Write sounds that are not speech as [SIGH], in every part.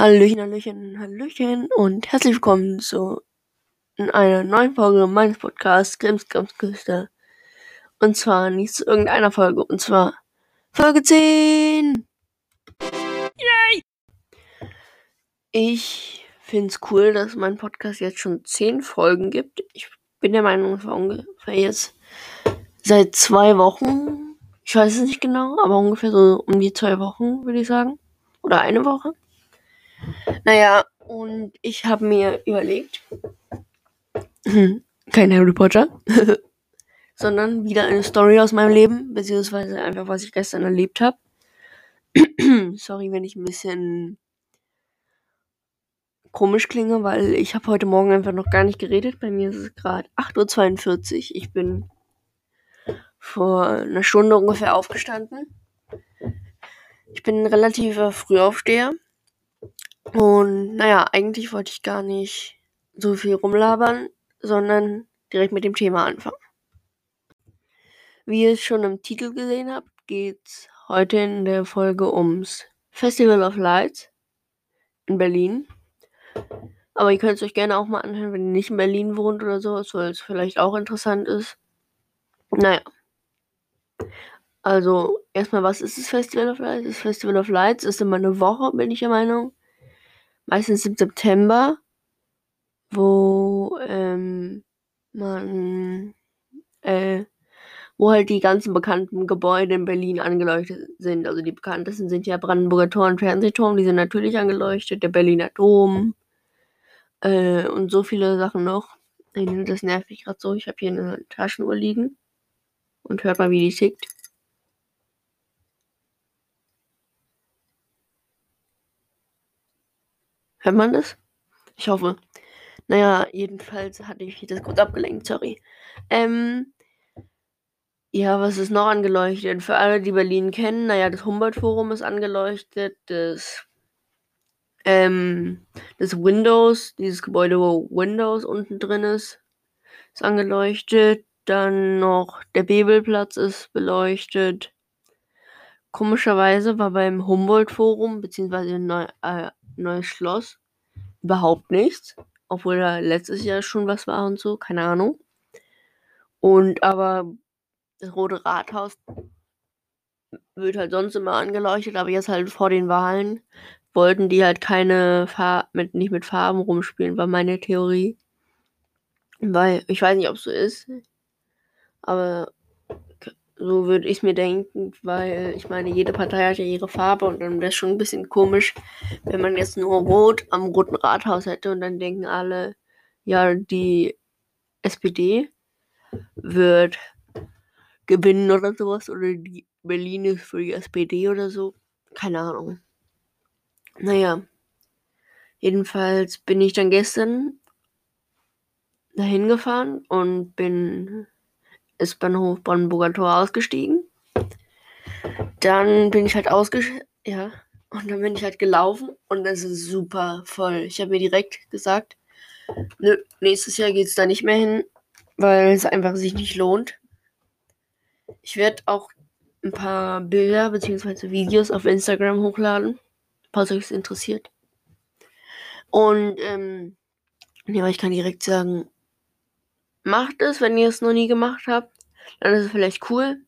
Hallöchen, Hallöchen, Hallöchen und herzlich willkommen zu einer neuen Folge meines Podcasts Grims Küste. Und zwar nicht zu irgendeiner Folge, und zwar Folge 10! Yay! Ich find's cool, dass mein Podcast jetzt schon 10 Folgen gibt. Ich bin der Meinung, es war ungefähr jetzt seit zwei Wochen. Ich weiß es nicht genau, aber ungefähr so um die zwei Wochen, würde ich sagen. Oder eine Woche. Naja, und ich habe mir überlegt, kein Harry Potter, [LAUGHS] sondern wieder eine Story aus meinem Leben, beziehungsweise einfach, was ich gestern erlebt habe. [CLEARS THROAT] Sorry, wenn ich ein bisschen komisch klinge, weil ich habe heute Morgen einfach noch gar nicht geredet. Bei mir ist es gerade 8.42 Uhr. Ich bin vor einer Stunde ungefähr aufgestanden. Ich bin ein relativer Frühaufsteher. Und naja, eigentlich wollte ich gar nicht so viel rumlabern, sondern direkt mit dem Thema anfangen. Wie ihr es schon im Titel gesehen habt, geht's heute in der Folge ums Festival of Lights in Berlin. Aber ihr könnt es euch gerne auch mal anhören, wenn ihr nicht in Berlin wohnt oder so, weil es vielleicht auch interessant ist. Naja. Also, erstmal, was ist das Festival of Lights? Das Festival of Lights ist immer eine Woche, bin ich der Meinung meistens im September, wo ähm, man, äh, wo halt die ganzen bekannten Gebäude in Berlin angeleuchtet sind. Also die bekanntesten sind ja Brandenburger Tor und Fernsehturm, die sind natürlich angeleuchtet, der Berliner Dom äh, und so viele Sachen noch. Das nervt mich gerade so. Ich habe hier eine Taschenuhr liegen und hört mal, wie die tickt. Hört man das? Ich hoffe. Naja, jedenfalls hatte ich das kurz abgelenkt, sorry. Ähm, ja, was ist noch angeleuchtet? Für alle, die Berlin kennen, naja, das Humboldt-Forum ist angeleuchtet, das, ähm, das Windows, dieses Gebäude, wo Windows unten drin ist, ist angeleuchtet. Dann noch der Bebelplatz ist beleuchtet. Komischerweise war beim Humboldt-Forum, beziehungsweise Neu äh, Neues Schloss, überhaupt nichts. Obwohl da letztes Jahr schon was war und so, keine Ahnung. Und aber das Rote Rathaus wird halt sonst immer angeleuchtet, aber jetzt halt vor den Wahlen wollten die halt keine Farben, mit, nicht mit Farben rumspielen, war meine Theorie. Weil, ich weiß nicht, ob es so ist, aber so würde ich mir denken, weil ich meine, jede Partei hat ja ihre Farbe und dann wäre es schon ein bisschen komisch, wenn man jetzt nur Rot am Roten Rathaus hätte und dann denken alle, ja, die SPD wird gewinnen oder sowas oder die Berlin ist für die SPD oder so. Keine Ahnung. Naja. Jedenfalls bin ich dann gestern dahin gefahren und bin S-Bahnhof Brandenburger Tor ausgestiegen. Dann bin ich halt ausgestiegen, ja, und dann bin ich halt gelaufen und es ist super voll. Ich habe mir direkt gesagt, nö, nächstes Jahr geht es da nicht mehr hin, weil es einfach sich nicht lohnt. Ich werde auch ein paar Bilder bzw. Videos auf Instagram hochladen, falls euch es interessiert. Und ähm, ja, ich kann direkt sagen, macht es, wenn ihr es noch nie gemacht habt. Dann ist es vielleicht cool.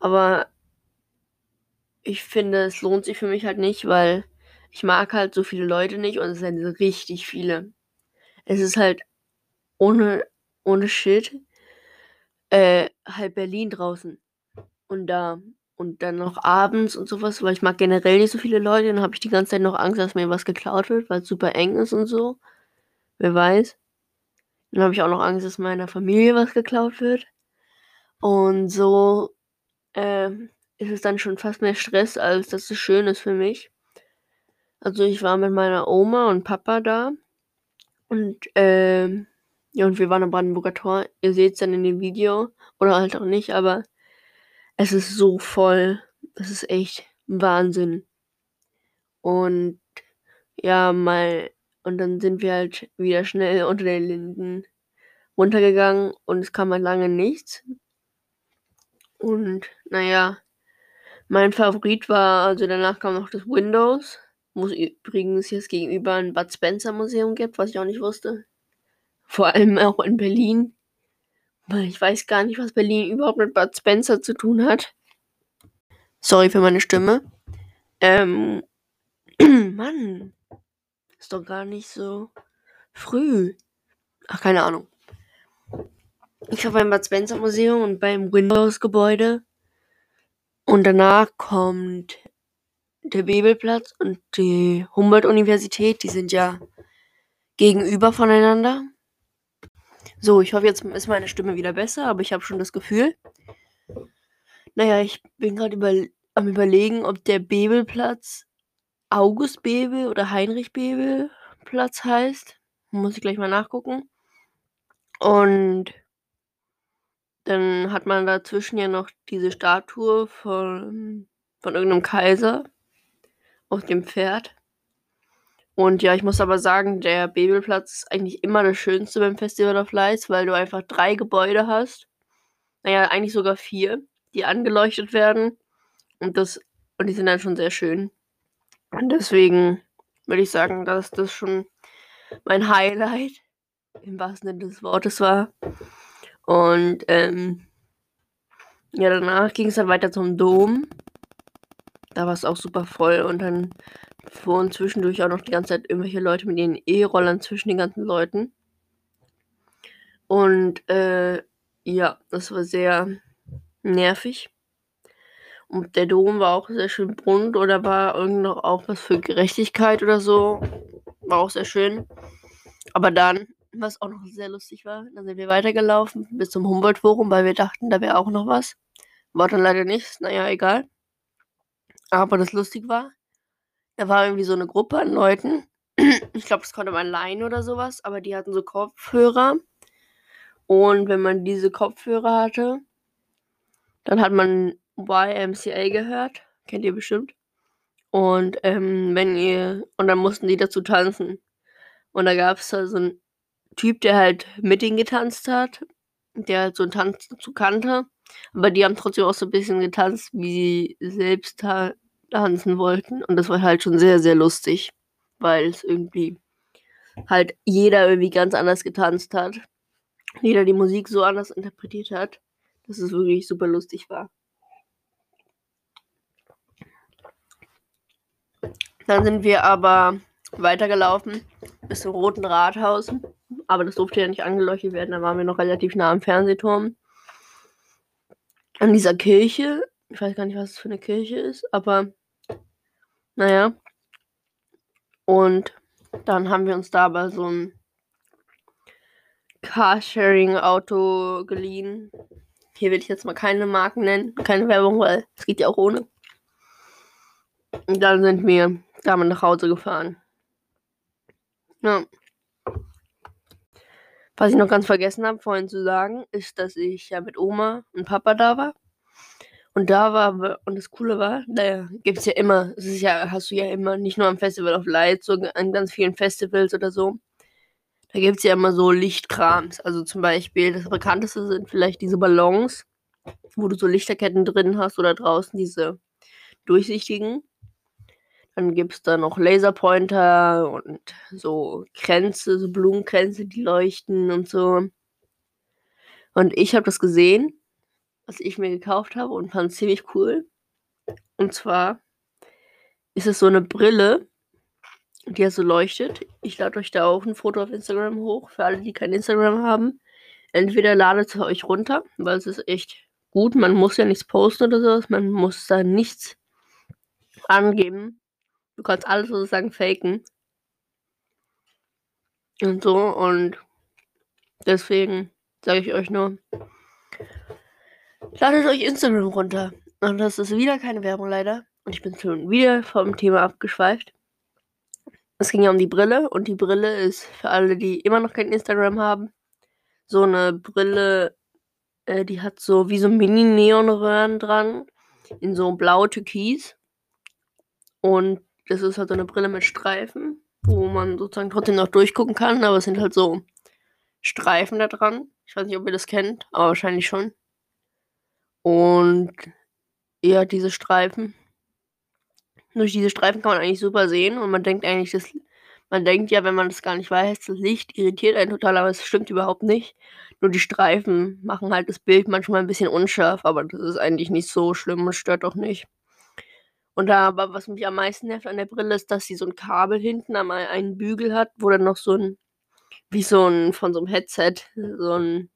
Aber ich finde, es lohnt sich für mich halt nicht, weil ich mag halt so viele Leute nicht und es sind richtig viele. Es ist halt ohne, ohne Shit äh, halt Berlin draußen. Und da. Und dann noch abends und sowas, weil ich mag generell nicht so viele Leute. Dann habe ich die ganze Zeit noch Angst, dass mir was geklaut wird, weil es super eng ist und so. Wer weiß. Dann habe ich auch noch Angst, dass meiner Familie was geklaut wird. Und so äh, ist es dann schon fast mehr Stress, als dass es schön ist für mich. Also ich war mit meiner Oma und Papa da. Und äh, ja, und wir waren am Brandenburger Tor. Ihr seht es dann in dem Video. Oder halt auch nicht, aber es ist so voll. Das ist echt Wahnsinn. Und ja, mal und dann sind wir halt wieder schnell unter den Linden runtergegangen und es kam halt lange nichts. Und naja, mein Favorit war, also danach kam noch das Windows. wo es übrigens jetzt gegenüber ein Bud Spencer Museum gibt, was ich auch nicht wusste. Vor allem auch in Berlin. Weil ich weiß gar nicht, was Berlin überhaupt mit Bud Spencer zu tun hat. Sorry für meine Stimme. Ähm, [CLEARS THROAT] Mann. Ist doch gar nicht so früh. Ach, keine Ahnung. Ich war beim Bud Spencer Museum und beim Windows Gebäude. Und danach kommt der Bebelplatz und die Humboldt-Universität. Die sind ja gegenüber voneinander. So, ich hoffe, jetzt ist meine Stimme wieder besser, aber ich habe schon das Gefühl. Naja, ich bin gerade über, am Überlegen, ob der Bebelplatz August Bebel oder Heinrich Bebel Platz heißt. Muss ich gleich mal nachgucken. Und dann hat man dazwischen ja noch diese Statue von, von irgendeinem Kaiser auf dem Pferd. Und ja, ich muss aber sagen, der Bebelplatz ist eigentlich immer das Schönste beim Festival of Lights, weil du einfach drei Gebäude hast. Naja, eigentlich sogar vier, die angeleuchtet werden. Und das, und die sind dann schon sehr schön. Und deswegen würde ich sagen, dass das schon mein Highlight im wahrsten Sinne des Wortes war. Und ähm, ja, danach ging es dann weiter zum Dom. Da war es auch super voll und dann fuhren zwischendurch auch noch die ganze Zeit irgendwelche Leute mit ihren E-Rollern zwischen den ganzen Leuten. Und äh, ja, das war sehr nervig. Und der Dom war auch sehr schön bunt oder war irgend noch auch was für Gerechtigkeit oder so. War auch sehr schön. Aber dann, was auch noch sehr lustig war, dann sind wir weitergelaufen bis zum Humboldt-Forum, weil wir dachten, da wäre auch noch was. War dann leider nichts. Naja, egal. Aber das lustig war, da war irgendwie so eine Gruppe an Leuten. [CLEARS THROAT] Ich glaube, das konnte man leihen oder sowas, aber die hatten so Kopfhörer. Und wenn man diese Kopfhörer hatte, dann hat man YMCA gehört. Kennt ihr bestimmt. Und ähm, wenn ihr. Und dann mussten die dazu tanzen. Und da gab es da so einen Typ, der halt mit ihnen getanzt hat. Der halt so einen Tanz dazu kannte. Aber die haben trotzdem auch so ein bisschen getanzt, wie sie selbst ta tanzen wollten. Und das war halt schon sehr, sehr lustig. Weil es irgendwie halt jeder irgendwie ganz anders getanzt hat. Jeder die Musik so anders interpretiert hat, dass es wirklich super lustig war. Dann sind wir aber weitergelaufen bis zum Roten Rathaus. Aber das durfte ja nicht angeleuchtet werden. Da waren wir noch relativ nah am Fernsehturm. An dieser Kirche. Ich weiß gar nicht, was es für eine Kirche ist, aber naja. Und dann haben wir uns da aber so ein Carsharing-Auto geliehen. Hier will ich jetzt mal keine Marken nennen, keine Werbung, weil es geht ja auch ohne. Und dann sind wir damit nach Hause gefahren. Ja. Was ich noch ganz vergessen habe, vorhin zu sagen, ist, dass ich ja mit Oma und Papa da war. Und da war, und das Coole war, da gibt es ja immer, es ist ja, hast du ja immer, nicht nur am Festival of Lights, so an ganz vielen Festivals oder so. Da gibt es ja immer so Lichtkrams. Also zum Beispiel, das bekannteste sind vielleicht diese Ballons, wo du so Lichterketten drin hast oder draußen diese durchsichtigen. Dann gibt es da noch Laserpointer und so Kränze, so Blumenkränze, die leuchten und so. Und ich habe das gesehen, was ich mir gekauft habe und fand es ziemlich cool. Und zwar ist es so eine Brille, die ja so leuchtet. Ich lade euch da auch ein Foto auf Instagram hoch, für alle, die kein Instagram haben. Entweder ladet es euch runter, weil es ist echt gut. Man muss ja nichts posten oder sowas. Man muss da nichts angeben. Du kannst alles sozusagen faken. Und so. Und deswegen sage ich euch nur, ladet euch Instagram runter. Und das ist wieder keine Werbung leider. Und ich bin schon wieder vom Thema abgeschweift. Es ging ja um die Brille. Und die Brille ist für alle, die immer noch kein Instagram haben, so eine Brille, äh, die hat so wie so Mini-Neonröhren dran. In so blau-türkis. Und das ist halt so eine Brille mit Streifen, wo man sozusagen trotzdem noch durchgucken kann, aber es sind halt so Streifen da dran. Ich weiß nicht, ob ihr das kennt, aber wahrscheinlich schon. Und ja, diese Streifen, Durch diese Streifen kann man eigentlich super sehen und man denkt eigentlich, dass man denkt ja, wenn man das gar nicht weiß, das Licht irritiert einen total, aber es stimmt überhaupt nicht. Nur die Streifen machen halt das Bild manchmal ein bisschen unscharf, aber das ist eigentlich nicht so schlimm und stört auch nicht. Und da aber was mich am meisten nervt an der Brille ist, dass sie so ein Kabel hinten am einen Bügel hat, wo dann noch so ein wie so ein von so einem Headset so ein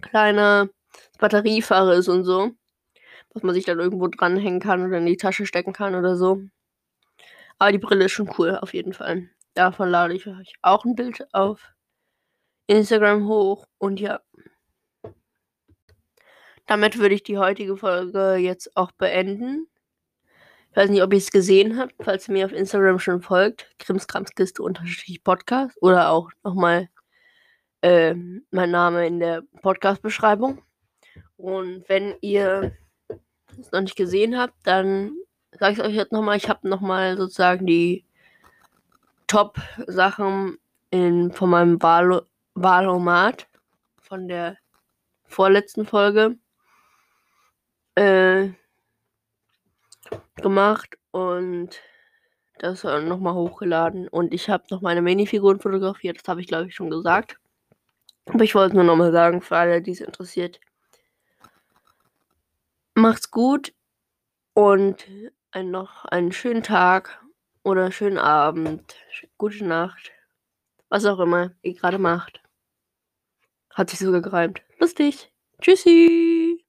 kleiner Batteriefahrer ist und so, was man sich dann irgendwo dranhängen kann oder in die Tasche stecken kann oder so. Aber die Brille ist schon cool, auf jeden Fall. Davon lade ich euch auch ein Bild auf Instagram hoch. Und ja. Damit würde ich die heutige Folge jetzt auch beenden. Ich weiß nicht, ob ihr es gesehen habt, falls ihr mir auf Instagram schon folgt. Krimskramskiste unterstrich Podcast. Oder auch nochmal äh, mein Name in der Podcast-Beschreibung. Und wenn ihr es noch nicht gesehen habt, dann sage ich euch jetzt nochmal, ich habe nochmal sozusagen die Top-Sachen von meinem Wahl Wahlomat von der vorletzten Folge äh, gemacht und das nochmal hochgeladen. Und ich habe noch meine Minifiguren fotografiert, das habe ich glaube ich schon gesagt. Aber ich wollte nur nochmal sagen, für alle, die es interessiert. Macht's gut und ein, noch einen schönen Tag oder schönen Abend, gute Nacht, was auch immer ihr gerade macht. Hat sich sogar gereimt. Lustig. Tschüssi.